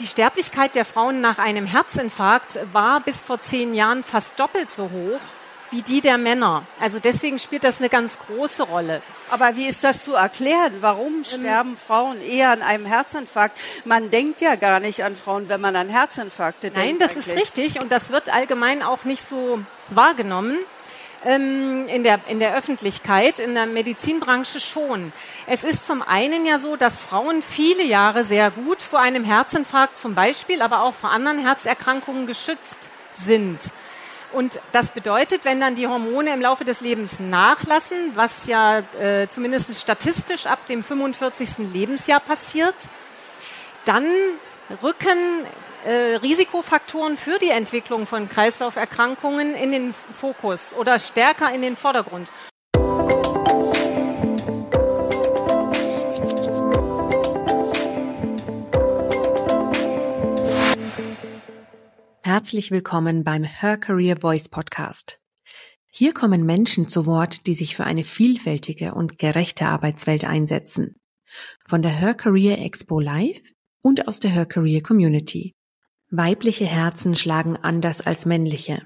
die Sterblichkeit der Frauen nach einem Herzinfarkt war bis vor zehn Jahren fast doppelt so hoch wie die der Männer. Also deswegen spielt das eine ganz große Rolle. Aber wie ist das zu erklären? Warum ähm, sterben Frauen eher an einem Herzinfarkt? Man denkt ja gar nicht an Frauen, wenn man an Herzinfarkte Nein, denkt. Nein, das eigentlich. ist richtig und das wird allgemein auch nicht so wahrgenommen ähm, in, der, in der Öffentlichkeit, in der Medizinbranche schon. Es ist zum einen ja so, dass Frauen viele Jahre sehr gut vor einem Herzinfarkt zum Beispiel, aber auch vor anderen Herzerkrankungen geschützt sind. Und das bedeutet, wenn dann die Hormone im Laufe des Lebens nachlassen, was ja äh, zumindest statistisch ab dem 45. Lebensjahr passiert, dann rücken äh, Risikofaktoren für die Entwicklung von Kreislauferkrankungen in den Fokus oder stärker in den Vordergrund. Herzlich willkommen beim Her Career Voice Podcast. Hier kommen Menschen zu Wort, die sich für eine vielfältige und gerechte Arbeitswelt einsetzen. Von der Her Career Expo Live und aus der Her Career Community. Weibliche Herzen schlagen anders als männliche.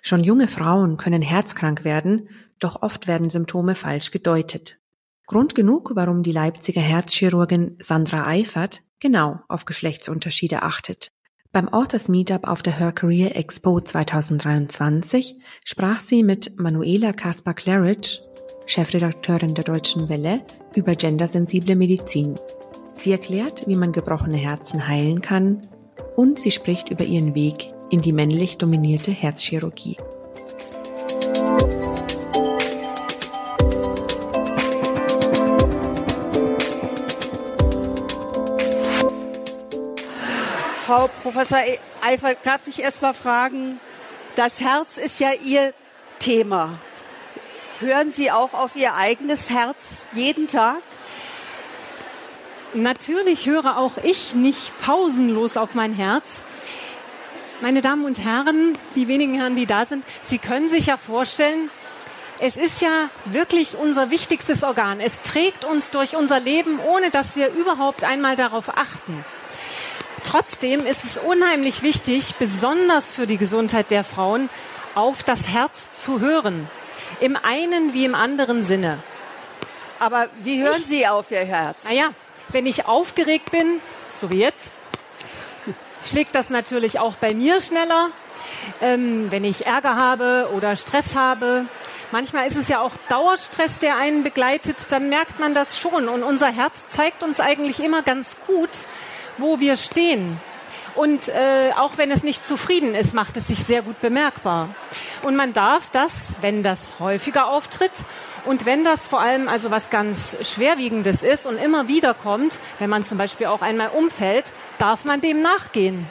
Schon junge Frauen können herzkrank werden, doch oft werden Symptome falsch gedeutet. Grund genug, warum die Leipziger Herzchirurgin Sandra Eifert genau auf Geschlechtsunterschiede achtet. Beim Authors Meetup auf der Her Career Expo 2023 sprach sie mit Manuela Kaspar Claridge, Chefredakteurin der Deutschen Welle, über gendersensible Medizin. Sie erklärt, wie man gebrochene Herzen heilen kann und sie spricht über ihren Weg in die männlich dominierte Herzchirurgie. Frau Professor Eifert, darf ich erst mal fragen, das Herz ist ja Ihr Thema. Hören Sie auch auf Ihr eigenes Herz jeden Tag? Natürlich höre auch ich nicht pausenlos auf mein Herz. Meine Damen und Herren, die wenigen Herren, die da sind, Sie können sich ja vorstellen, es ist ja wirklich unser wichtigstes Organ. Es trägt uns durch unser Leben, ohne dass wir überhaupt einmal darauf achten. Trotzdem ist es unheimlich wichtig, besonders für die Gesundheit der Frauen, auf das Herz zu hören. Im einen wie im anderen Sinne. Aber wie hören ich, Sie auf Ihr Herz? Naja, wenn ich aufgeregt bin, so wie jetzt, schlägt das natürlich auch bei mir schneller. Ähm, wenn ich Ärger habe oder Stress habe. Manchmal ist es ja auch Dauerstress, der einen begleitet, dann merkt man das schon. Und unser Herz zeigt uns eigentlich immer ganz gut, wo wir stehen. Und äh, auch wenn es nicht zufrieden ist, macht es sich sehr gut bemerkbar. Und man darf das, wenn das häufiger auftritt und wenn das vor allem also was ganz Schwerwiegendes ist und immer wieder kommt, wenn man zum Beispiel auch einmal umfällt, darf man dem nachgehen.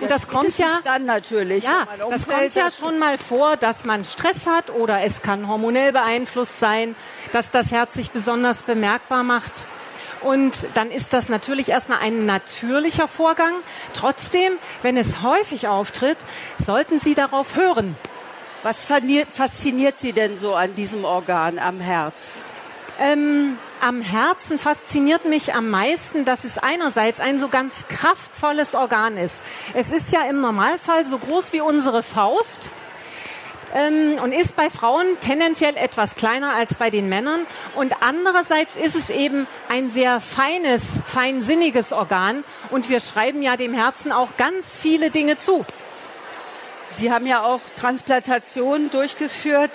Und das kommt ja dann natürlich. Ja, das kommt ja schon mal vor, dass man Stress hat oder es kann hormonell beeinflusst sein, dass das Herz sich besonders bemerkbar macht. Und dann ist das natürlich erstmal ein natürlicher Vorgang. Trotzdem, wenn es häufig auftritt, sollten Sie darauf hören. Was fasziniert Sie denn so an diesem Organ am Herz? Ähm, am Herzen fasziniert mich am meisten, dass es einerseits ein so ganz kraftvolles Organ ist. Es ist ja im Normalfall so groß wie unsere Faust ähm, und ist bei Frauen tendenziell etwas kleiner als bei den Männern. Und andererseits ist es eben ein sehr feines, feinsinniges Organ und wir schreiben ja dem Herzen auch ganz viele Dinge zu. Sie haben ja auch Transplantationen durchgeführt.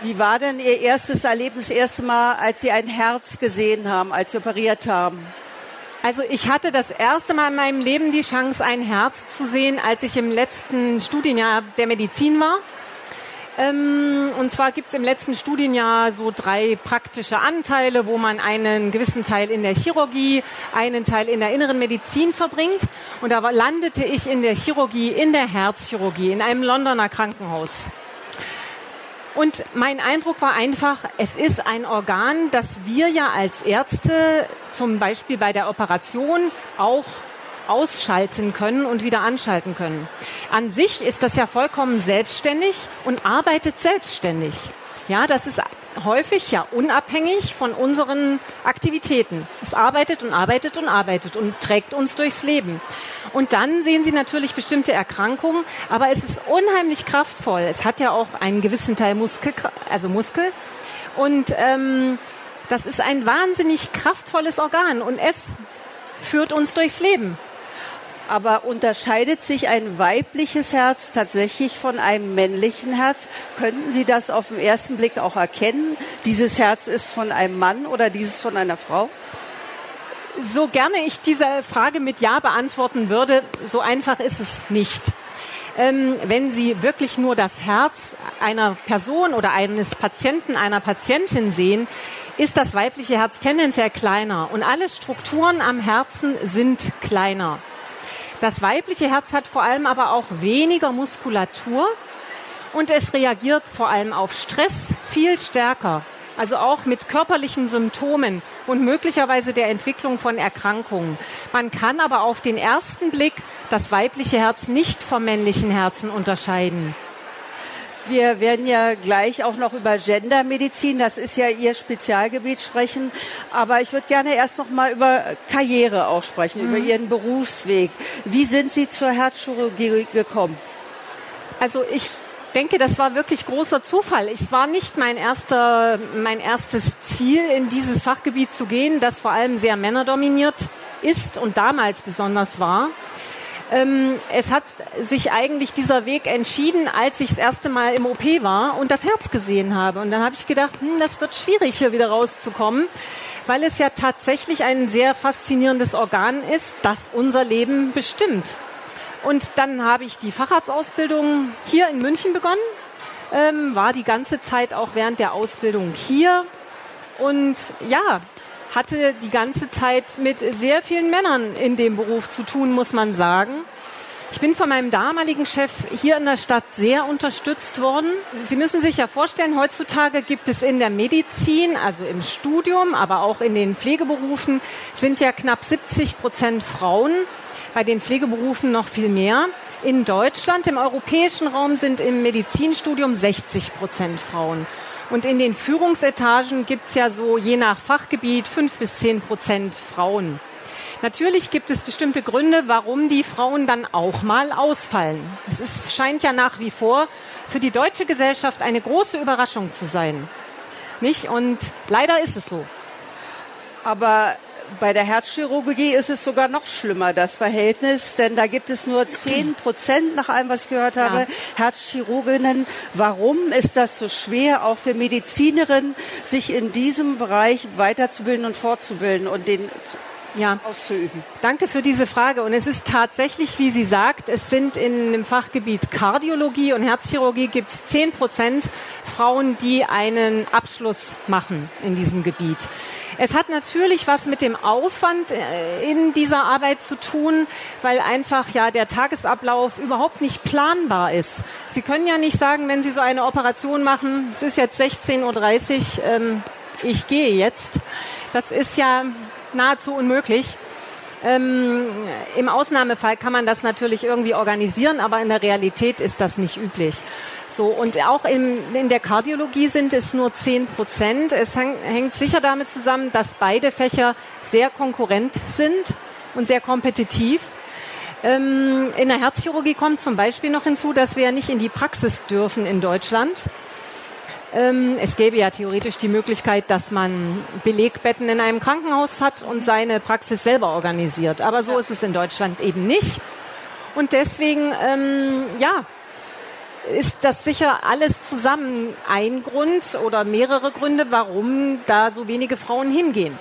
Wie war denn Ihr erstes Erlebnis, das erste Mal, als Sie ein Herz gesehen haben, als Sie operiert haben? Also ich hatte das erste Mal in meinem Leben die Chance, ein Herz zu sehen, als ich im letzten Studienjahr der Medizin war. Ähm, und zwar gibt es im letzten Studienjahr so drei praktische Anteile, wo man einen gewissen Teil in der Chirurgie, einen Teil in der inneren Medizin verbringt. Und da landete ich in der Chirurgie, in der Herzchirurgie, in einem Londoner Krankenhaus. Und mein Eindruck war einfach, es ist ein Organ, das wir ja als Ärzte zum Beispiel bei der Operation auch ausschalten können und wieder anschalten können. An sich ist das ja vollkommen selbstständig und arbeitet selbstständig. Ja, das ist häufig ja unabhängig von unseren Aktivitäten. Es arbeitet und arbeitet und arbeitet und trägt uns durchs Leben. Und dann sehen Sie natürlich bestimmte Erkrankungen, aber es ist unheimlich kraftvoll. Es hat ja auch einen gewissen Teil Muskel, also Muskel. Und ähm, das ist ein wahnsinnig kraftvolles Organ und es führt uns durchs Leben. Aber unterscheidet sich ein weibliches Herz tatsächlich von einem männlichen Herz? Könnten Sie das auf den ersten Blick auch erkennen? Dieses Herz ist von einem Mann oder dieses von einer Frau? So gerne ich diese Frage mit Ja beantworten würde, so einfach ist es nicht. Ähm, wenn Sie wirklich nur das Herz einer Person oder eines Patienten, einer Patientin sehen, ist das weibliche Herz tendenziell kleiner und alle Strukturen am Herzen sind kleiner. Das weibliche Herz hat vor allem aber auch weniger Muskulatur und es reagiert vor allem auf Stress viel stärker. Also auch mit körperlichen Symptomen und möglicherweise der Entwicklung von Erkrankungen. Man kann aber auf den ersten Blick das weibliche Herz nicht vom männlichen Herzen unterscheiden. Wir werden ja gleich auch noch über Gendermedizin, das ist ja Ihr Spezialgebiet, sprechen. Aber ich würde gerne erst noch mal über Karriere auch sprechen, mhm. über Ihren Berufsweg. Wie sind Sie zur Herzchirurgie gekommen? Also ich denke, das war wirklich großer Zufall. Es war nicht mein erster, mein erstes Ziel, in dieses Fachgebiet zu gehen, das vor allem sehr männerdominiert ist und damals besonders war. Ähm, es hat sich eigentlich dieser Weg entschieden, als ich das erste Mal im OP war und das Herz gesehen habe. Und dann habe ich gedacht, hm, das wird schwierig, hier wieder rauszukommen, weil es ja tatsächlich ein sehr faszinierendes Organ ist, das unser Leben bestimmt. Und dann habe ich die Facharztausbildung hier in München begonnen, ähm, war die ganze Zeit auch während der Ausbildung hier. Und ja, hatte die ganze Zeit mit sehr vielen Männern in dem Beruf zu tun, muss man sagen. Ich bin von meinem damaligen Chef hier in der Stadt sehr unterstützt worden. Sie müssen sich ja vorstellen, heutzutage gibt es in der Medizin, also im Studium, aber auch in den Pflegeberufen, sind ja knapp 70 Prozent Frauen. Bei den Pflegeberufen noch viel mehr. In Deutschland, im europäischen Raum sind im Medizinstudium 60 Prozent Frauen. Und in den Führungsetagen gibt es ja so je nach Fachgebiet fünf bis zehn Prozent Frauen. Natürlich gibt es bestimmte Gründe, warum die Frauen dann auch mal ausfallen. Es ist, scheint ja nach wie vor für die deutsche Gesellschaft eine große Überraschung zu sein. Nicht? Und leider ist es so. Aber bei der Herzchirurgie ist es sogar noch schlimmer, das Verhältnis, denn da gibt es nur 10 Prozent, nach allem, was ich gehört habe, ja. Herzchirurginnen. Warum ist das so schwer, auch für Medizinerinnen, sich in diesem Bereich weiterzubilden und fortzubilden und den ja. auszuüben? Danke für diese Frage. Und es ist tatsächlich, wie sie sagt, es sind in dem Fachgebiet Kardiologie und Herzchirurgie gibt es 10 Prozent Frauen, die einen Abschluss machen in diesem Gebiet. Es hat natürlich was mit dem Aufwand äh, in dieser Arbeit zu tun, weil einfach ja der Tagesablauf überhaupt nicht planbar ist. Sie können ja nicht sagen, wenn Sie so eine Operation machen, es ist jetzt 16.30 Uhr, ähm, ich gehe jetzt. Das ist ja nahezu unmöglich. Ähm, Im Ausnahmefall kann man das natürlich irgendwie organisieren, aber in der Realität ist das nicht üblich. So, und auch in, in der Kardiologie sind es nur 10 Prozent. Es häng, hängt sicher damit zusammen, dass beide Fächer sehr konkurrent sind und sehr kompetitiv. Ähm, in der Herzchirurgie kommt zum Beispiel noch hinzu, dass wir nicht in die Praxis dürfen in Deutschland. Ähm, es gäbe ja theoretisch die Möglichkeit, dass man Belegbetten in einem Krankenhaus hat und seine Praxis selber organisiert. Aber so ist es in Deutschland eben nicht. Und deswegen, ähm, ja, ist das sicher alles zusammen ein Grund oder mehrere Gründe, warum da so wenige Frauen hingehen.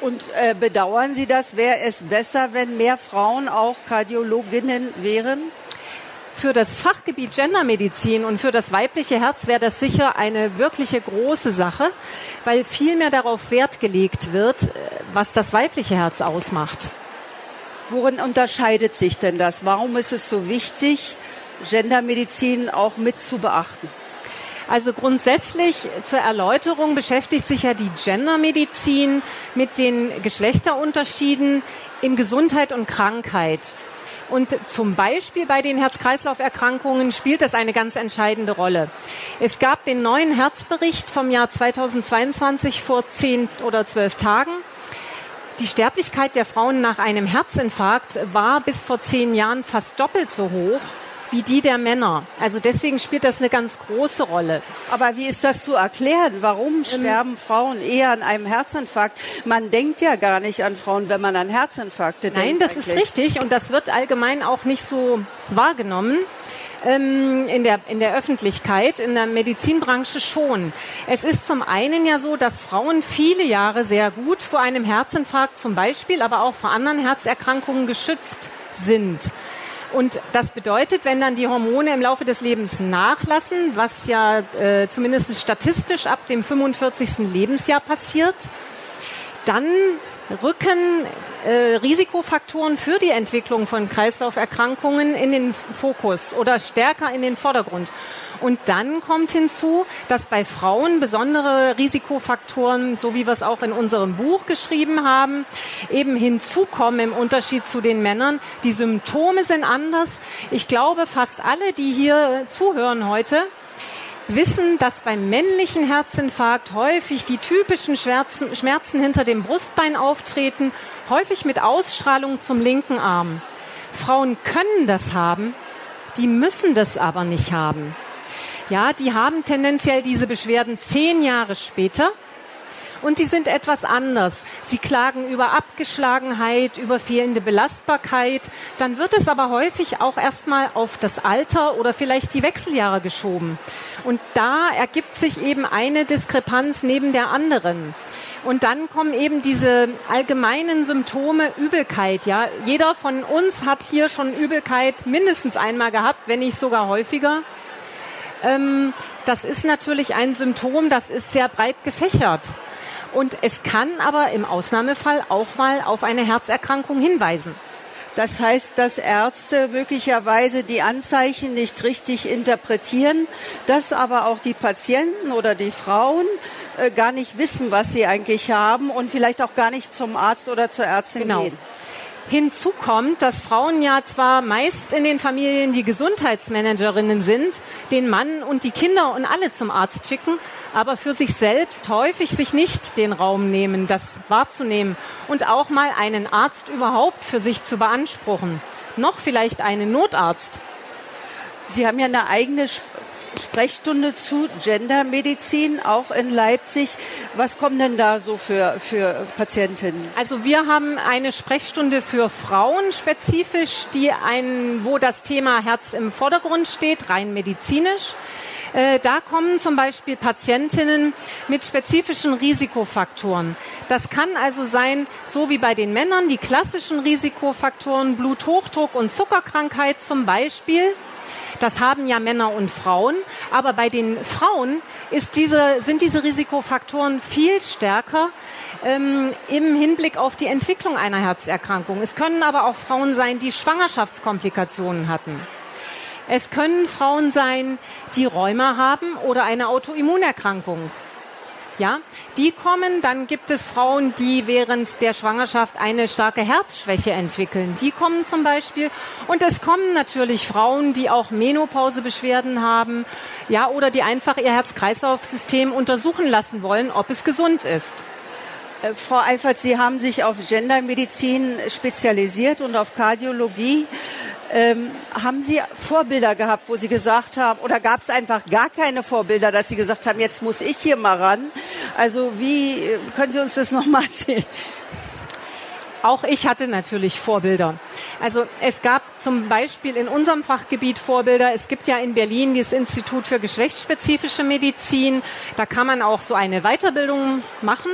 Und äh, bedauern Sie das? Wäre es besser, wenn mehr Frauen auch Kardiologinnen wären? Für das Fachgebiet Gendermedizin und für das weibliche Herz wäre das sicher eine wirkliche große Sache, weil viel mehr darauf Wert gelegt wird, äh, was das weibliche Herz ausmacht. Worin unterscheidet sich denn das? Warum ist es so wichtig, Gendermedizin auch mit zu beachten? Also grundsätzlich zur Erläuterung beschäftigt sich ja die Gendermedizin mit den Geschlechterunterschieden in Gesundheit und Krankheit. Und zum Beispiel bei den Herz-Kreislauf-Erkrankungen spielt das eine ganz entscheidende Rolle. Es gab den neuen Herzbericht vom Jahr 2022 vor zehn oder zwölf Tagen. Die Sterblichkeit der Frauen nach einem Herzinfarkt war bis vor zehn Jahren fast doppelt so hoch wie die der Männer. Also deswegen spielt das eine ganz große Rolle. Aber wie ist das zu erklären? Warum ähm, sterben Frauen eher an einem Herzinfarkt? Man denkt ja gar nicht an Frauen, wenn man an Herzinfarkte denkt. Nein, das eigentlich. ist richtig und das wird allgemein auch nicht so wahrgenommen ähm, in, der, in der Öffentlichkeit, in der Medizinbranche schon. Es ist zum einen ja so, dass Frauen viele Jahre sehr gut vor einem Herzinfarkt zum Beispiel, aber auch vor anderen Herzerkrankungen geschützt sind. Und das bedeutet, wenn dann die Hormone im Laufe des Lebens nachlassen, was ja äh, zumindest statistisch ab dem 45. Lebensjahr passiert, dann rücken äh, Risikofaktoren für die Entwicklung von Kreislauferkrankungen in den Fokus oder stärker in den Vordergrund. Und dann kommt hinzu, dass bei Frauen besondere Risikofaktoren, so wie wir es auch in unserem Buch geschrieben haben, eben hinzukommen im Unterschied zu den Männern. Die Symptome sind anders. Ich glaube, fast alle, die hier zuhören heute, wissen, dass beim männlichen Herzinfarkt häufig die typischen Schmerzen, Schmerzen hinter dem Brustbein auftreten, häufig mit Ausstrahlung zum linken Arm. Frauen können das haben, die müssen das aber nicht haben. Ja, die haben tendenziell diese Beschwerden zehn Jahre später und die sind etwas anders. Sie klagen über Abgeschlagenheit, über fehlende Belastbarkeit. Dann wird es aber häufig auch erstmal auf das Alter oder vielleicht die Wechseljahre geschoben. Und da ergibt sich eben eine Diskrepanz neben der anderen. Und dann kommen eben diese allgemeinen Symptome Übelkeit. Ja, jeder von uns hat hier schon Übelkeit mindestens einmal gehabt, wenn nicht sogar häufiger. Ähm, das ist natürlich ein Symptom, das ist sehr breit gefächert. Und es kann aber im Ausnahmefall auch mal auf eine Herzerkrankung hinweisen. Das heißt, dass Ärzte möglicherweise die Anzeichen nicht richtig interpretieren, dass aber auch die Patienten oder die Frauen äh, gar nicht wissen, was sie eigentlich haben und vielleicht auch gar nicht zum Arzt oder zur Ärztin genau. gehen. Hinzu kommt, dass Frauen ja zwar meist in den Familien die Gesundheitsmanagerinnen sind, den Mann und die Kinder und alle zum Arzt schicken, aber für sich selbst häufig sich nicht den Raum nehmen, das wahrzunehmen und auch mal einen Arzt überhaupt für sich zu beanspruchen. Noch vielleicht einen Notarzt. Sie haben ja eine eigene Sprechstunde zu Gendermedizin, auch in Leipzig. Was kommen denn da so für, für Patientinnen? Also wir haben eine Sprechstunde für Frauen spezifisch, die ein, wo das Thema Herz im Vordergrund steht, rein medizinisch. Äh, da kommen zum Beispiel Patientinnen mit spezifischen Risikofaktoren. Das kann also sein, so wie bei den Männern, die klassischen Risikofaktoren Bluthochdruck und Zuckerkrankheit zum Beispiel. Das haben ja Männer und Frauen. Aber bei den Frauen ist diese, sind diese Risikofaktoren viel stärker ähm, im Hinblick auf die Entwicklung einer Herzerkrankung. Es können aber auch Frauen sein, die Schwangerschaftskomplikationen hatten. Es können Frauen sein, die Rheuma haben oder eine Autoimmunerkrankung. Ja, die kommen, dann gibt es Frauen, die während der Schwangerschaft eine starke Herzschwäche entwickeln. Die kommen zum Beispiel. Und es kommen natürlich Frauen, die auch Menopausebeschwerden haben, ja, oder die einfach ihr Herz-Kreislauf-System untersuchen lassen wollen, ob es gesund ist. Äh, Frau Eifert, Sie haben sich auf Gendermedizin spezialisiert und auf Kardiologie. Ähm, haben Sie Vorbilder gehabt, wo Sie gesagt haben, oder gab es einfach gar keine Vorbilder, dass Sie gesagt haben, jetzt muss ich hier mal ran? Also wie äh, können Sie uns das nochmal erzählen? Auch ich hatte natürlich Vorbilder. Also es gab zum Beispiel in unserem Fachgebiet Vorbilder. Es gibt ja in Berlin das Institut für geschlechtsspezifische Medizin. Da kann man auch so eine Weiterbildung machen.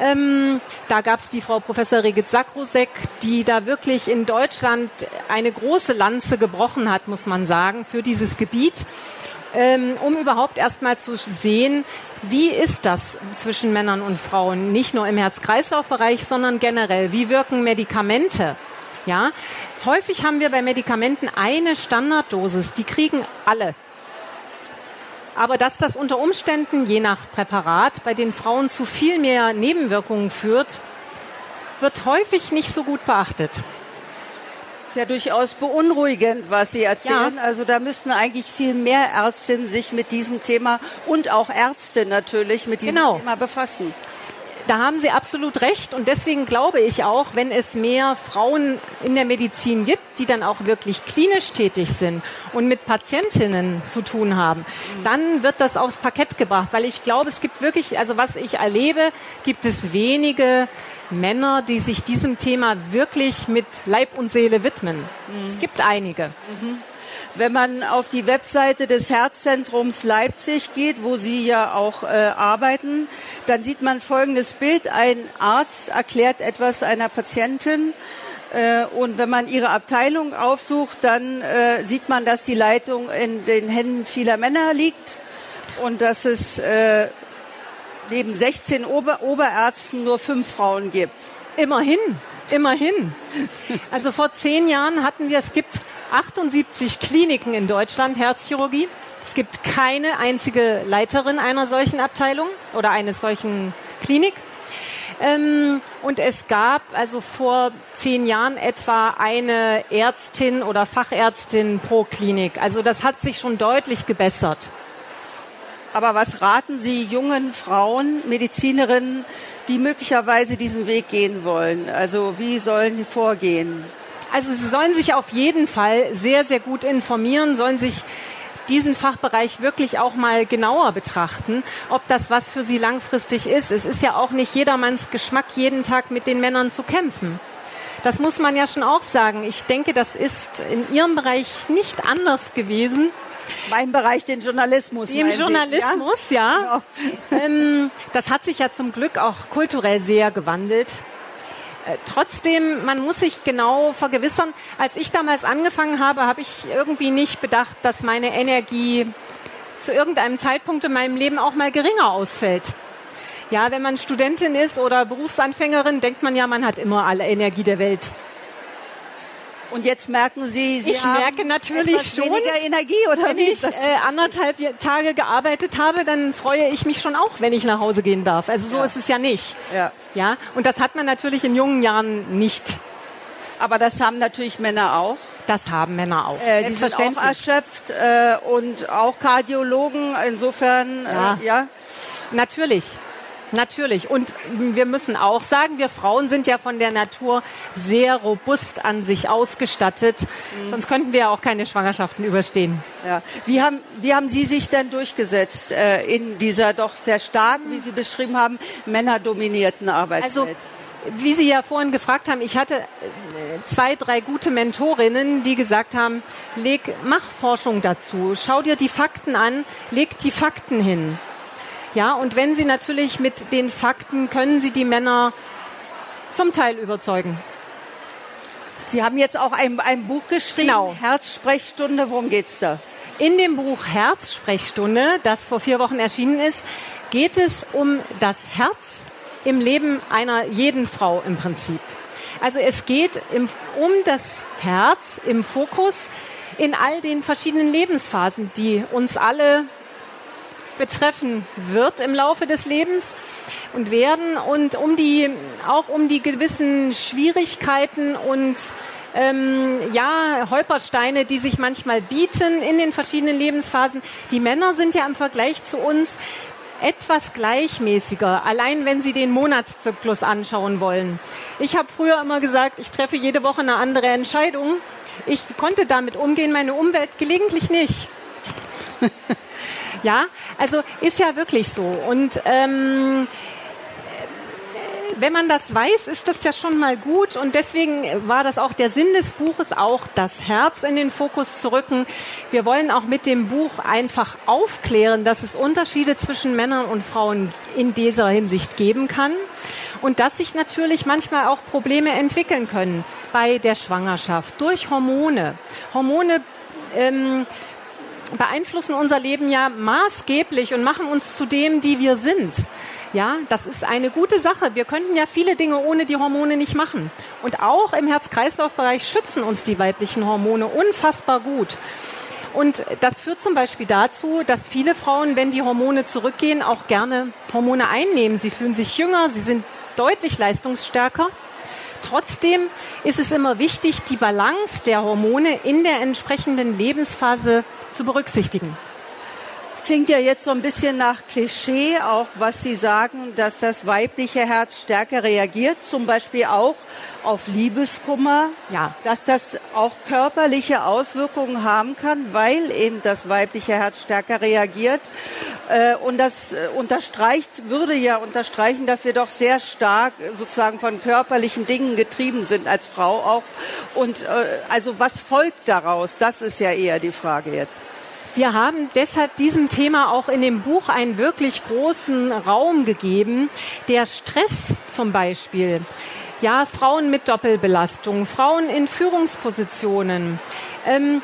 Ähm, da gab es die Frau Professor Regit Sakrusek, die da wirklich in Deutschland eine große Lanze gebrochen hat, muss man sagen, für dieses Gebiet. Ähm, um überhaupt erstmal zu sehen, wie ist das zwischen Männern und Frauen, nicht nur im Herz-Kreislauf-Bereich, sondern generell. Wie wirken Medikamente? Ja, häufig haben wir bei Medikamenten eine Standarddosis, die kriegen alle aber dass das unter Umständen je nach Präparat bei den Frauen zu viel mehr Nebenwirkungen führt, wird häufig nicht so gut beachtet. Ist ja durchaus beunruhigend, was Sie erzählen. Ja. Also da müssten eigentlich viel mehr Ärztinnen sich mit diesem Thema und auch Ärzte natürlich mit diesem genau. Thema befassen. Da haben Sie absolut recht und deswegen glaube ich auch, wenn es mehr Frauen in der Medizin gibt, die dann auch wirklich klinisch tätig sind und mit Patientinnen zu tun haben, dann wird das aufs Parkett gebracht, weil ich glaube, es gibt wirklich, also was ich erlebe, gibt es wenige Männer, die sich diesem Thema wirklich mit Leib und Seele widmen. Mhm. Es gibt einige. Mhm. Wenn man auf die Webseite des Herzzentrums Leipzig geht, wo Sie ja auch äh, arbeiten, dann sieht man folgendes Bild. Ein Arzt erklärt etwas einer Patientin. Äh, und wenn man ihre Abteilung aufsucht, dann äh, sieht man, dass die Leitung in den Händen vieler Männer liegt und dass es äh, neben 16 Ober Oberärzten nur fünf Frauen gibt. Immerhin, immerhin. Also vor zehn Jahren hatten wir, es gibt 78 Kliniken in Deutschland, Herzchirurgie. Es gibt keine einzige Leiterin einer solchen Abteilung oder eines solchen Klinik. Ähm, und es gab also vor zehn Jahren etwa eine Ärztin oder Fachärztin pro Klinik. Also das hat sich schon deutlich gebessert. Aber was raten Sie jungen Frauen, Medizinerinnen, die möglicherweise diesen Weg gehen wollen? Also wie sollen die vorgehen? Also Sie sollen sich auf jeden Fall sehr, sehr gut informieren, sollen sich diesen Fachbereich wirklich auch mal genauer betrachten, ob das was für sie langfristig ist. Es ist ja auch nicht jedermanns Geschmack, jeden Tag mit den Männern zu kämpfen. Das muss man ja schon auch sagen. Ich denke, das ist in Ihrem Bereich nicht anders gewesen. Mein Bereich, den Journalismus. Im Journalismus, Sie, ja. ja. Genau. Das hat sich ja zum Glück auch kulturell sehr gewandelt. Äh, trotzdem, man muss sich genau vergewissern. Als ich damals angefangen habe, habe ich irgendwie nicht bedacht, dass meine Energie zu irgendeinem Zeitpunkt in meinem Leben auch mal geringer ausfällt. Ja, wenn man Studentin ist oder Berufsanfängerin, denkt man ja, man hat immer alle Energie der Welt. Und jetzt merken Sie, Sie ich haben merke natürlich schon, weniger Energie oder wenn ich äh, anderthalb Tage gearbeitet habe, dann freue ich mich schon auch, wenn ich nach Hause gehen darf. Also so ja. ist es ja nicht. Ja. ja. Und das hat man natürlich in jungen Jahren nicht. Aber das haben natürlich Männer auch. Das haben Männer auch. Äh, die sind auch erschöpft äh, und auch Kardiologen. Insofern, ja. Äh, ja. Natürlich. Natürlich. Und wir müssen auch sagen, wir Frauen sind ja von der Natur sehr robust an sich ausgestattet. Mhm. Sonst könnten wir ja auch keine Schwangerschaften überstehen. Ja. Wie haben, wie haben Sie sich denn durchgesetzt äh, in dieser doch sehr starken, wie Sie beschrieben haben, männerdominierten Arbeitswelt? Also, wie Sie ja vorhin gefragt haben, ich hatte äh, zwei, drei gute Mentorinnen, die gesagt haben, leg, mach Forschung dazu, schau dir die Fakten an, leg die Fakten hin. Ja, und wenn Sie natürlich mit den Fakten können Sie die Männer zum Teil überzeugen. Sie haben jetzt auch ein, ein Buch geschrieben, genau. Herzsprechstunde. Worum geht's da? In dem Buch Herzsprechstunde, das vor vier Wochen erschienen ist, geht es um das Herz im Leben einer jeden Frau im Prinzip. Also es geht im, um das Herz im Fokus in all den verschiedenen Lebensphasen, die uns alle betreffen wird im Laufe des Lebens und werden und um die auch um die gewissen Schwierigkeiten und ähm, ja, Holpersteine, die sich manchmal bieten in den verschiedenen Lebensphasen. Die Männer sind ja im Vergleich zu uns etwas gleichmäßiger, allein wenn Sie den Monatszyklus anschauen wollen. Ich habe früher immer gesagt, ich treffe jede Woche eine andere Entscheidung. Ich konnte damit umgehen, meine Umwelt gelegentlich nicht. Ja, also ist ja wirklich so. Und ähm, wenn man das weiß, ist das ja schon mal gut und deswegen war das auch der Sinn des Buches, auch das Herz in den Fokus zu rücken. Wir wollen auch mit dem Buch einfach aufklären, dass es Unterschiede zwischen Männern und Frauen in dieser Hinsicht geben kann und dass sich natürlich manchmal auch Probleme entwickeln können bei der Schwangerschaft durch Hormone. Hormone ähm, beeinflussen unser Leben ja maßgeblich und machen uns zu dem, die wir sind. Ja, das ist eine gute Sache. Wir könnten ja viele Dinge ohne die Hormone nicht machen. Und auch im Herz-Kreislauf-Bereich schützen uns die weiblichen Hormone unfassbar gut. Und das führt zum Beispiel dazu, dass viele Frauen, wenn die Hormone zurückgehen, auch gerne Hormone einnehmen. Sie fühlen sich jünger, sie sind deutlich leistungsstärker. Trotzdem ist es immer wichtig, die Balance der Hormone in der entsprechenden Lebensphase zu berücksichtigen klingt ja jetzt so ein bisschen nach Klischee, auch was Sie sagen, dass das weibliche Herz stärker reagiert, zum Beispiel auch auf Liebeskummer, ja. dass das auch körperliche Auswirkungen haben kann, weil eben das weibliche Herz stärker reagiert. Äh, und das äh, unterstreicht, würde ja unterstreichen, dass wir doch sehr stark sozusagen von körperlichen Dingen getrieben sind als Frau auch. Und äh, also was folgt daraus? Das ist ja eher die Frage jetzt. Wir haben deshalb diesem Thema auch in dem Buch einen wirklich großen Raum gegeben. Der Stress zum Beispiel. Ja, Frauen mit Doppelbelastung, Frauen in Führungspositionen. Ähm,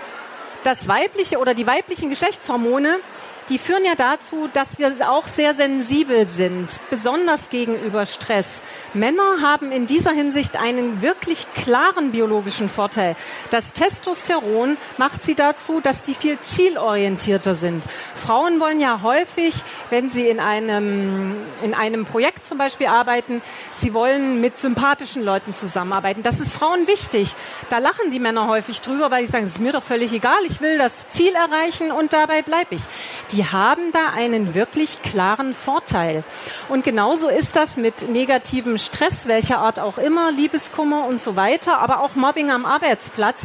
das weibliche oder die weiblichen Geschlechtshormone die führen ja dazu, dass wir auch sehr sensibel sind, besonders gegenüber Stress. Männer haben in dieser Hinsicht einen wirklich klaren biologischen Vorteil. Das Testosteron macht sie dazu, dass die viel zielorientierter sind. Frauen wollen ja häufig, wenn sie in einem, in einem Projekt zum Beispiel arbeiten, sie wollen mit sympathischen Leuten zusammenarbeiten. Das ist Frauen wichtig. Da lachen die Männer häufig drüber, weil sie sagen, es ist mir doch völlig egal, ich will das Ziel erreichen und dabei bleibe ich. Die die haben da einen wirklich klaren Vorteil. Und genauso ist das mit negativem Stress, welcher Art auch immer, Liebeskummer und so weiter, aber auch Mobbing am Arbeitsplatz.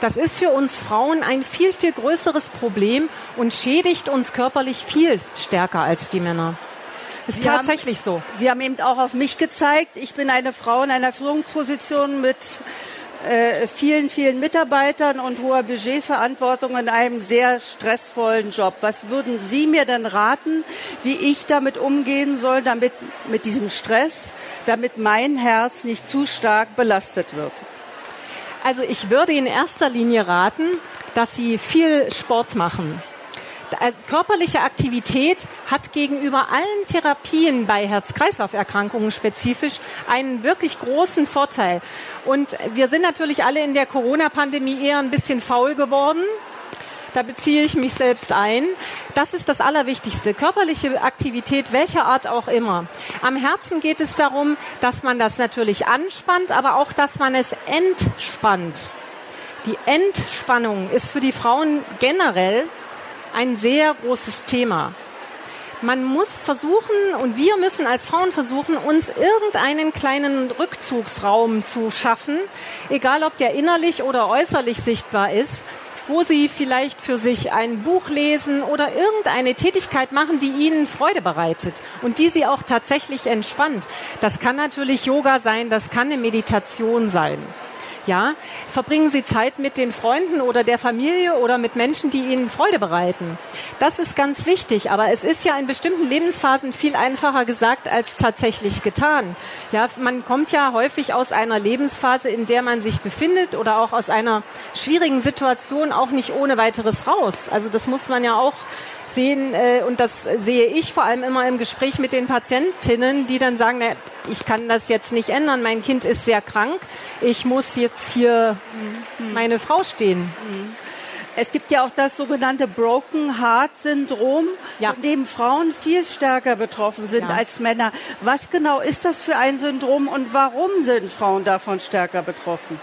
Das ist für uns Frauen ein viel, viel größeres Problem und schädigt uns körperlich viel stärker als die Männer. Ist Sie tatsächlich haben, so. Sie haben eben auch auf mich gezeigt. Ich bin eine Frau in einer Führungsposition mit äh, vielen, vielen Mitarbeitern und hoher Budgetverantwortung in einem sehr stressvollen Job. Was würden Sie mir denn raten, wie ich damit umgehen soll, damit mit diesem Stress, damit mein Herz nicht zu stark belastet wird? Also ich würde in erster Linie raten, dass Sie viel Sport machen. Äh, körperliche Aktivität hat gegenüber allen Therapien bei Herz-Kreislauf-Erkrankungen spezifisch einen wirklich großen Vorteil. Und wir sind natürlich alle in der Corona-Pandemie eher ein bisschen faul geworden. Da beziehe ich mich selbst ein. Das ist das Allerwichtigste. Körperliche Aktivität, welcher Art auch immer. Am Herzen geht es darum, dass man das natürlich anspannt, aber auch, dass man es entspannt. Die Entspannung ist für die Frauen generell ein sehr großes Thema. Man muss versuchen und wir müssen als Frauen versuchen, uns irgendeinen kleinen Rückzugsraum zu schaffen, egal ob der innerlich oder äußerlich sichtbar ist, wo sie vielleicht für sich ein Buch lesen oder irgendeine Tätigkeit machen, die ihnen Freude bereitet und die sie auch tatsächlich entspannt. Das kann natürlich Yoga sein, das kann eine Meditation sein. Ja, verbringen Sie Zeit mit den Freunden oder der Familie oder mit Menschen, die Ihnen Freude bereiten. Das ist ganz wichtig, aber es ist ja in bestimmten Lebensphasen viel einfacher gesagt als tatsächlich getan. Ja, man kommt ja häufig aus einer Lebensphase, in der man sich befindet oder auch aus einer schwierigen Situation auch nicht ohne weiteres raus. Also das muss man ja auch sehen, äh, und das sehe ich vor allem immer im Gespräch mit den Patientinnen, die dann sagen, na, ich kann das jetzt nicht ändern, mein Kind ist sehr krank, ich muss jetzt hier mhm. meine Frau stehen. Mhm. Es gibt ja auch das sogenannte Broken Heart Syndrom, ja. von dem Frauen viel stärker betroffen sind ja. als Männer. Was genau ist das für ein Syndrom und warum sind Frauen davon stärker betroffen?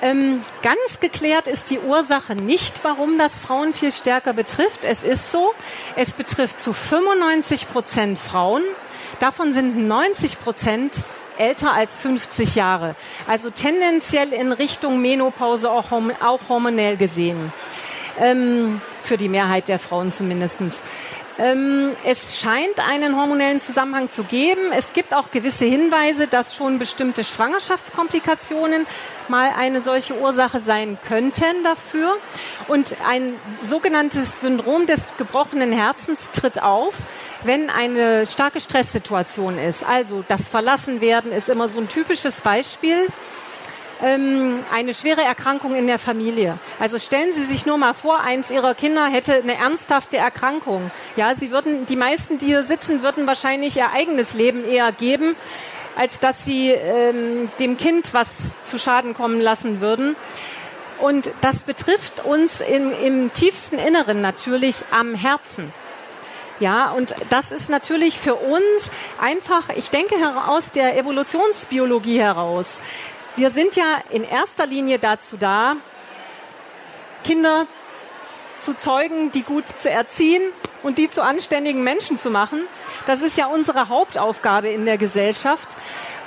Ähm, ganz geklärt ist die Ursache nicht, warum das Frauen viel stärker betrifft. Es ist so, es betrifft zu 95 Prozent Frauen. Davon sind 90 Prozent älter als 50 Jahre. Also tendenziell in Richtung Menopause auch, hormonell gesehen. Ähm, für die Mehrheit der Frauen zumindestens. Ähm, es scheint einen hormonellen Zusammenhang zu geben. Es gibt auch gewisse Hinweise, dass schon bestimmte Schwangerschaftskomplikationen mal eine solche Ursache sein könnten dafür. Und ein sogenanntes Syndrom des gebrochenen Herzens tritt auf, wenn eine starke Stresssituation ist. Also das Verlassenwerden ist immer so ein typisches Beispiel ähm, eine schwere Erkrankung in der Familie. Also stellen Sie sich nur mal vor, eins Ihrer Kinder hätte eine ernsthafte Erkrankung. Ja, Sie würden, die meisten, die hier sitzen, würden wahrscheinlich ihr eigenes Leben eher geben, als dass sie ähm, dem Kind was zu Schaden kommen lassen würden. Und das betrifft uns im, im tiefsten Inneren natürlich am Herzen. Ja, und das ist natürlich für uns einfach, ich denke aus der Evolutionsbiologie heraus. Wir sind ja in erster Linie dazu da, Kinder zu zeugen, die gut zu erziehen und die zu anständigen Menschen zu machen. Das ist ja unsere Hauptaufgabe in der Gesellschaft.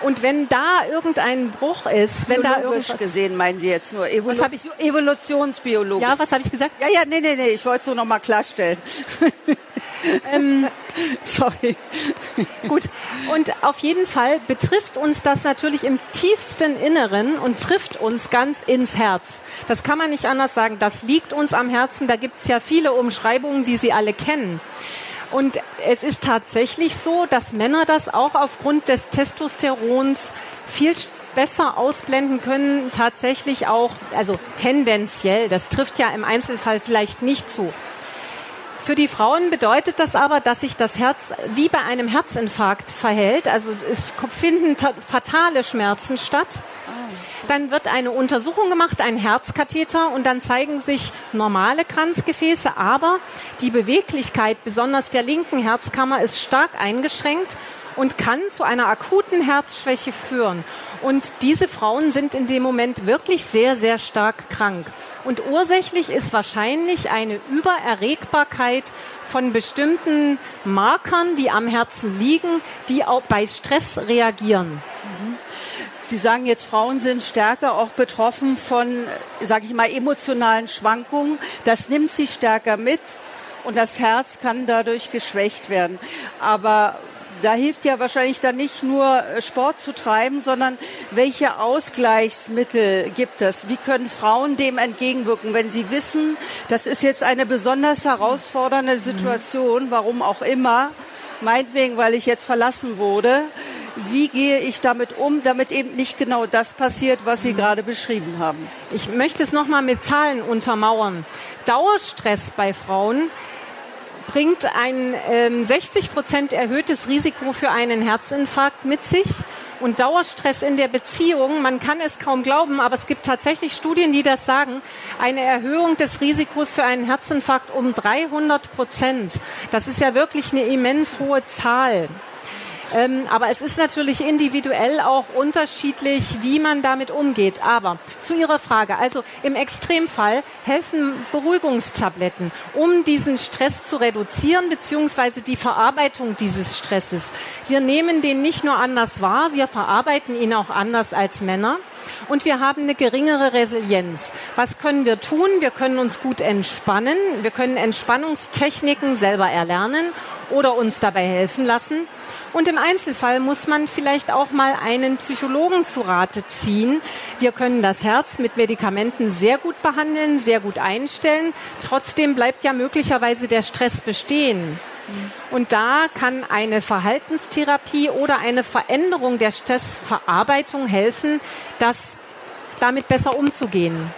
Und wenn da irgendein Bruch ist, wenn da irgendwas gesehen meinen Sie jetzt nur Evolu Evolutionsbiologisch. Ja, was habe ich gesagt? Ja, ja, nee, nee, nee, ich wollte es nur noch mal klarstellen. Ähm, Sorry. Gut. Und auf jeden Fall betrifft uns das natürlich im tiefsten Inneren und trifft uns ganz ins Herz. Das kann man nicht anders sagen. Das liegt uns am Herzen. Da gibt es ja viele Umschreibungen, die Sie alle kennen. Und es ist tatsächlich so, dass Männer das auch aufgrund des Testosterons viel besser ausblenden können, tatsächlich auch, also tendenziell, das trifft ja im Einzelfall vielleicht nicht zu. Für die Frauen bedeutet das aber, dass sich das Herz wie bei einem Herzinfarkt verhält. Also es finden fatale Schmerzen statt. Dann wird eine Untersuchung gemacht, ein Herzkatheter und dann zeigen sich normale Kranzgefäße, aber die Beweglichkeit besonders der linken Herzkammer ist stark eingeschränkt und kann zu einer akuten Herzschwäche führen. Und diese Frauen sind in dem Moment wirklich sehr, sehr stark krank. Und ursächlich ist wahrscheinlich eine Übererregbarkeit von bestimmten Markern, die am Herzen liegen, die auch bei Stress reagieren. Sie sagen jetzt, Frauen sind stärker auch betroffen von, sage ich mal, emotionalen Schwankungen. Das nimmt sie stärker mit und das Herz kann dadurch geschwächt werden. Aber da hilft ja wahrscheinlich dann nicht nur äh, Sport zu treiben, sondern welche Ausgleichsmittel gibt es? Wie können Frauen dem entgegenwirken, wenn sie wissen, das ist jetzt eine besonders herausfordernde Situation, warum auch immer, meinetwegen, weil ich jetzt verlassen wurde. Wie gehe ich damit um, damit eben nicht genau das passiert, was Sie mhm. gerade beschrieben haben? Ich möchte es nochmal mit Zahlen untermauern. Dauerstress bei Frauen bringt ein ähm, 60 Prozent erhöhtes Risiko für einen Herzinfarkt mit sich und Dauerstress in der Beziehung, man kann es kaum glauben, aber es gibt tatsächlich Studien, die das sagen, eine Erhöhung des Risikos für einen Herzinfarkt um 300 Prozent. Das ist ja wirklich eine immens hohe Zahl. Ähm, aber es ist natürlich individuell auch unterschiedlich, wie man damit umgeht. Aber zu Ihrer Frage, also im Extremfall helfen Beruhigungstabletten, um diesen Stress zu reduzieren, beziehungsweise die Verarbeitung dieses Stresses. Wir nehmen den nicht nur anders wahr, wir verarbeiten ihn auch anders als Männer. Und wir haben eine geringere Resilienz. Was können wir tun? Wir können uns gut entspannen. Wir können Entspannungstechniken selber erlernen oder uns dabei helfen lassen. Und im Einzelfall muss man vielleicht auch mal einen Psychologen zu Rate ziehen. Wir können das Herz mit Medikamenten sehr gut behandeln, sehr gut einstellen. Trotzdem bleibt ja möglicherweise der Stress bestehen. Und da kann eine Verhaltenstherapie oder eine Veränderung der Stressverarbeitung helfen, das damit besser umzugehen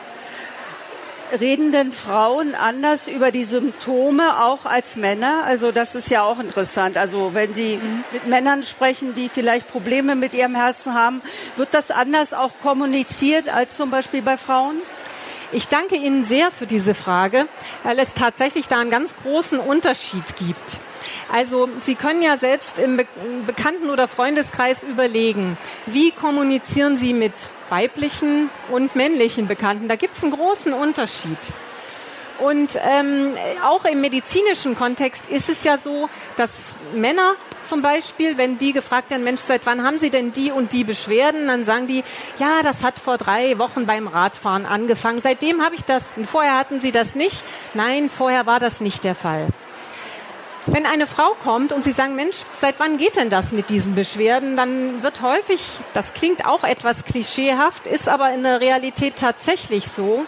reden denn Frauen anders über die Symptome auch als Männer? Also das ist ja auch interessant. Also wenn Sie mhm. mit Männern sprechen, die vielleicht Probleme mit ihrem Herzen haben, wird das anders auch kommuniziert als zum Beispiel bei Frauen? Ich danke Ihnen sehr für diese Frage, weil es tatsächlich da einen ganz großen Unterschied gibt. Also Sie können ja selbst im Bekannten- oder Freundeskreis überlegen, wie kommunizieren Sie mit weiblichen und männlichen Bekannten. Da gibt es einen großen Unterschied. Und ähm, auch im medizinischen Kontext ist es ja so, dass Männer zum Beispiel, wenn die gefragt werden, Mensch, seit wann haben Sie denn die und die Beschwerden? Dann sagen die, ja, das hat vor drei Wochen beim Radfahren angefangen. Seitdem habe ich das. Und vorher hatten Sie das nicht? Nein, vorher war das nicht der Fall. Wenn eine Frau kommt und sie sagen, Mensch, seit wann geht denn das mit diesen Beschwerden, dann wird häufig, das klingt auch etwas klischeehaft, ist aber in der Realität tatsächlich so,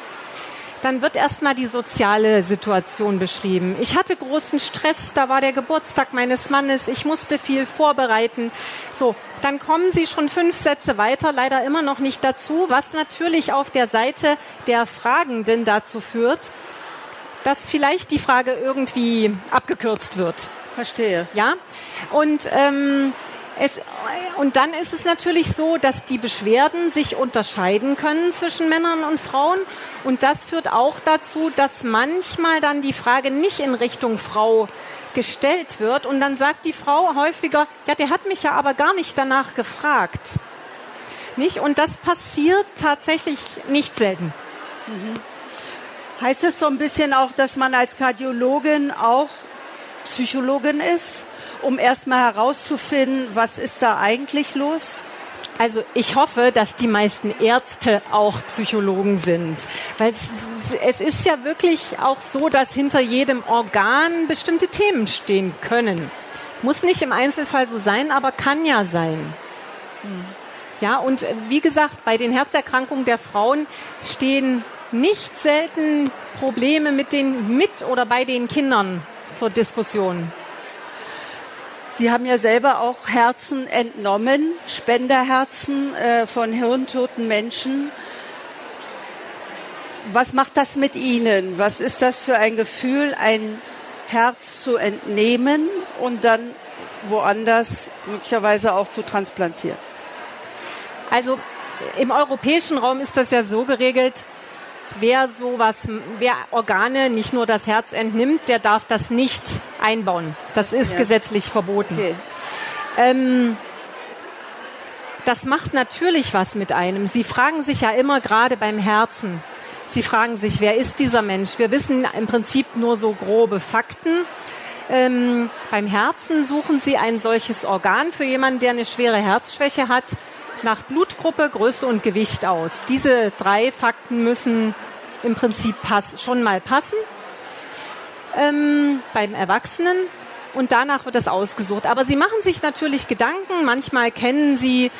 dann wird erstmal die soziale Situation beschrieben. Ich hatte großen Stress, da war der Geburtstag meines Mannes, ich musste viel vorbereiten. So, dann kommen Sie schon fünf Sätze weiter, leider immer noch nicht dazu, was natürlich auf der Seite der Fragenden dazu führt, dass vielleicht die Frage irgendwie abgekürzt wird. Verstehe. Ja. Und ähm, Es, und dann ist es natürlich so, dass die Beschwerden sich unterscheiden können zwischen Männern und Frauen. Und das führt auch dazu, dass manchmal dann die Frage nicht in Richtung Frau gestellt wird. Und dann sagt die Frau häufiger, ja, der hat mich ja aber gar nicht danach gefragt. Nicht? Und das passiert tatsächlich nicht selten. Mhm. Heißt es so ein bisschen auch, dass man als Kardiologin auch Psychologin ist, um erstmal herauszufinden, was ist da eigentlich los? Also ich hoffe, dass die meisten Ärzte auch Psychologen sind, weil es, es, ist ja wirklich auch so, dass hinter jedem Organ bestimmte Themen stehen können. Muss nicht im Einzelfall so sein, aber kann ja sein. Ja, und äh, wie gesagt, bei den Herzerkrankungen der Frauen stehen nicht selten Probleme mit den mit oder bei den Kindern zur Diskussion. Sie haben ja selber auch Herzen entnommen, Spenderherzen äh, von hirntoten Menschen. Was macht das mit Ihnen? Was ist das für ein Gefühl, ein Herz zu entnehmen und dann woanders möglicherweise auch zu transplantieren? Also im europäischen Raum ist das ja so geregelt, wer sowas, wer Organe, nicht nur das Herz entnimmt, der darf das nicht einbauen. Das ist ja. gesetzlich verboten. Okay. Ähm, das macht natürlich was mit einem. Sie fragen sich ja immer gerade beim Herzen. Sie fragen sich, wer ist dieser Mensch? Wir wissen im Prinzip nur so grobe Fakten. Ähm, beim Herzen suchen Sie ein solches Organ für jemanden, der eine schwere Herzschwäche hat nach Blutgruppe, Größe und Gewicht aus. Diese drei Fakten müssen im Prinzip pass schon mal passen ähm, beim Erwachsenen und danach wird das ausgesucht. Aber sie machen sich natürlich Gedanken. Manchmal kennen sie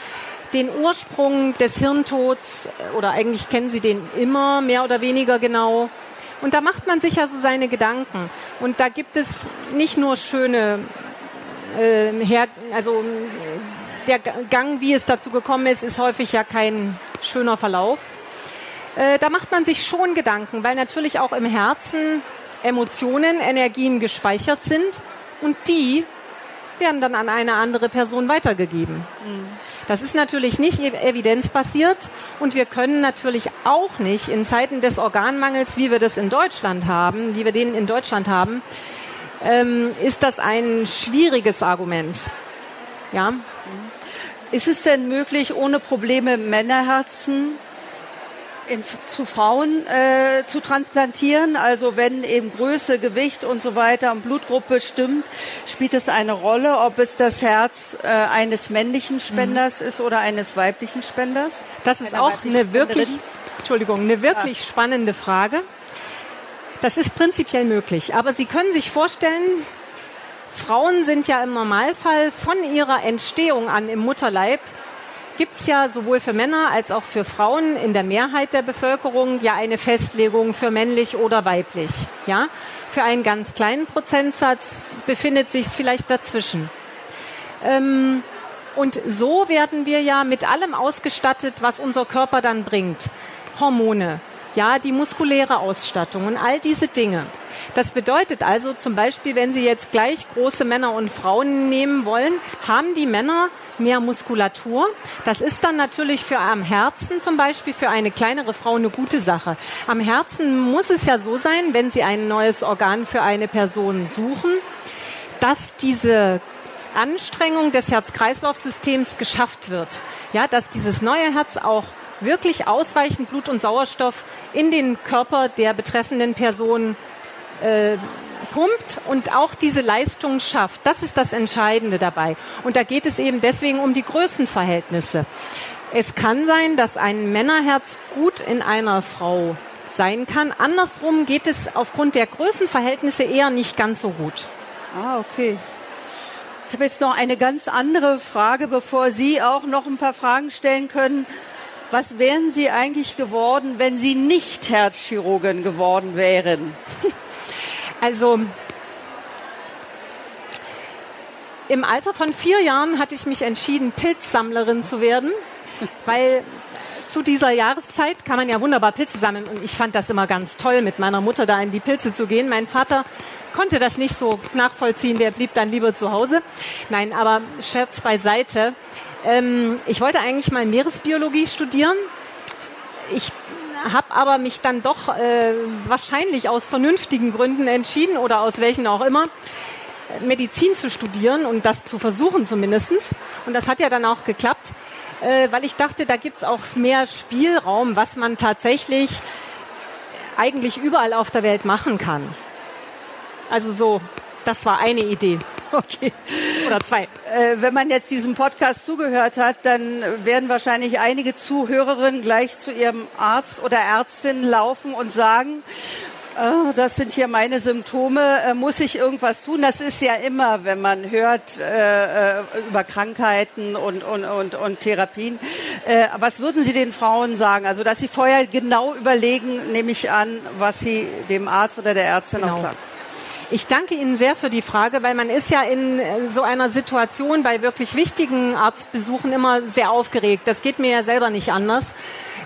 den Ursprung des Hirntods äh, oder eigentlich kennen sie den immer mehr oder weniger genau. Und da macht man sich ja so seine Gedanken. Und da gibt es nicht nur schöne äh, her also der Gang, wie es dazu gekommen ist, ist häufig ja kein schöner Verlauf. Äh, da macht man sich schon Gedanken, weil natürlich auch im Herzen Emotionen, Energien gespeichert sind und die werden dann an eine andere Person weitergegeben. Mhm. Das ist natürlich nicht evidenzbasiert und wir können natürlich auch nicht in Zeiten des Organmangels, wie wir das in Deutschland haben, wie wir den in Deutschland haben, ähm, ist das ein schwieriges Argument. Ja. Ist es denn möglich, ohne Probleme Männerherzen in, zu Frauen äh, zu transplantieren? Also wenn eben Größe, Gewicht und so weiter und Blutgruppe stimmt, spielt es eine Rolle, ob es das Herz äh, eines männlichen Spenders mhm. ist oder eines weiblichen Spenders? Das ist auch eine wirklich, Entschuldigung, eine wirklich ja. spannende Frage. Das ist prinzipiell möglich, aber Sie können sich vorstellen, Frauen sind ja im Normalfall von ihrer Entstehung an im Mutterleib gibt es ja sowohl für Männer als auch für Frauen in der Mehrheit der Bevölkerung ja eine Festlegung für männlich oder weiblich. Ja, für einen ganz kleinen Prozentsatz befindet sich es vielleicht dazwischen. Ähm, und so werden wir ja mit allem ausgestattet, was unser Körper dann bringt. Hormone, ja, die muskuläre Ausstattung und all diese Dinge. Das bedeutet also zum Beispiel, wenn Sie jetzt gleich große Männer und Frauen nehmen wollen, haben die Männer mehr Muskulatur. Das ist dann natürlich für am Herzen zum Beispiel für eine kleinere Frau eine gute Sache. Am Herzen muss es ja so sein, wenn Sie ein neues Organ für eine Person suchen, dass diese Anstrengung des Herz-Kreislauf-Systems geschafft wird. Ja, dass dieses neue Herz auch wirklich ausreichend Blut und Sauerstoff in den Körper der betreffenden Person äh, pumpt und auch diese Leistung schafft. Das ist das Entscheidende dabei. Und da geht es eben deswegen um die Größenverhältnisse. Es kann sein, dass ein Männerherz gut in einer Frau sein kann. Andersrum geht es aufgrund der Größenverhältnisse eher nicht ganz so gut. Ah, okay. Ich habe jetzt noch eine ganz andere Frage, bevor Sie auch noch ein paar Fragen stellen können. Was wären Sie eigentlich geworden, wenn Sie nicht Herzchirurgin geworden wären? Also im Alter von vier Jahren hatte ich mich entschieden, Pilzsammlerin zu werden, weil zu dieser Jahreszeit kann man ja wunderbar Pilze sammeln und ich fand das immer ganz toll, mit meiner Mutter da in die Pilze zu gehen. Mein Vater konnte das nicht so nachvollziehen, der blieb dann lieber zu Hause. Nein, aber Scherz beiseite. Ähm, ich wollte eigentlich mal Meeresbiologie studieren. Ich habe aber mich dann doch äh, wahrscheinlich aus vernünftigen Gründen entschieden oder aus welchen auch immer, Medizin zu studieren und das zu versuchen zumindestens. Und das hat ja dann auch geklappt, äh, weil ich dachte, da gibt's auch mehr Spielraum, was man tatsächlich eigentlich überall auf der Welt machen kann. Also so, das war eine Idee. Okay. Oder zwei. Äh, wenn man jetzt diesem Podcast zugehört hat, dann werden wahrscheinlich einige Zuhörerinnen gleich zu ihrem Arzt oder Ärztin laufen und sagen, äh, das sind hier meine Symptome, äh, muss ich irgendwas tun? Das ist ja immer, wenn man hört äh, äh über Krankheiten und, und, und, und Therapien. Äh, was würden Sie den Frauen sagen? Also, dass sie vorher genau überlegen, nehme ich an, was sie dem Arzt oder der Ärztin genau. noch sagen. Ich danke Ihnen sehr für die Frage, weil man ist ja in äh, so einer Situation bei wirklich wichtigen Arztbesuchen immer sehr aufgeregt. Das geht mir ja selber nicht anders.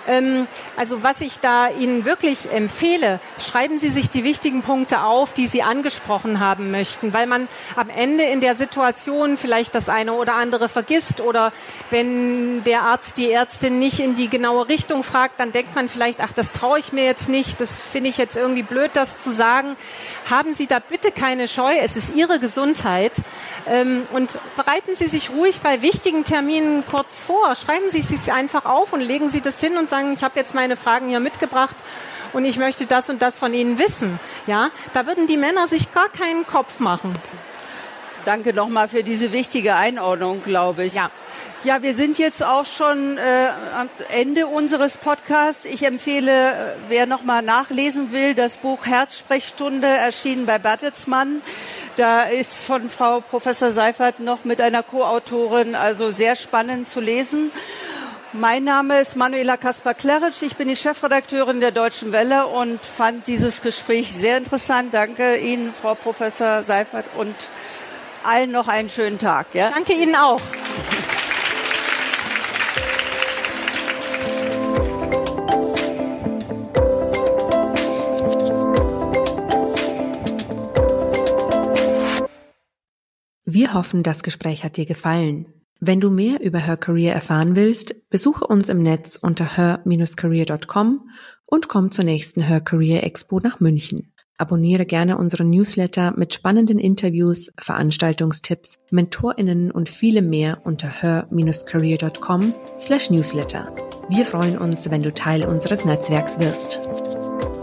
Ähm, also was ich da Ihnen wirklich empfehle, schreiben Sie sich die wichtigen Punkte auf, die Sie angesprochen haben möchten, weil man am Ende in der Situation vielleicht das eine oder andere vergisst oder wenn der Arzt die Ärztin nicht in die genaue Richtung fragt, dann denkt man vielleicht, ach, das traue ich mir jetzt nicht, das finde ich jetzt irgendwie blöd, das zu sagen. Haben Sie da bitte keine Scheu, es ist Ihre Gesundheit ähm, und bereiten Sie sich ruhig bei wichtigen Terminen kurz vor, schreiben Sie es sich einfach auf und legen Sie das hin und sagen, ich habe jetzt meine Fragen hier mitgebracht und ich möchte das und das von Ihnen wissen. Ja, da würden die Männer sich gar keinen Kopf machen. Danke nochmal für diese wichtige Einordnung, glaube ich. Ja. Ja, wir sind jetzt auch schon äh, am Ende unseres Podcasts. Ich empfehle, äh, wer nochmal nachlesen will, das Buch Herzsprechstunde erschienen bei Bertelsmann. Da ist von Frau Professor Seifert noch mit einer Co-Autorin, also sehr spannend zu lesen. Mein Name ist Manuela Kaspar-Kleritsch. Ich bin die Chefredakteurin der Deutschen Welle und fand dieses Gespräch sehr interessant. Danke Ihnen, Frau Professor Seifert, und allen noch einen schönen Tag. Ja? Danke Ihnen auch. Wir hoffen, das Gespräch hat dir gefallen. Wenn du mehr über Her Career erfahren willst, besuche uns im Netz unter her-career.com und komm zur nächsten Her Career Expo nach München. Abonniere gerne unseren Newsletter mit spannenden Interviews, Veranstaltungstipps, MentorInnen und vielem mehr unter her-career.com slash newsletter. Wir freuen uns, wenn du Teil unseres Netzwerks wirst.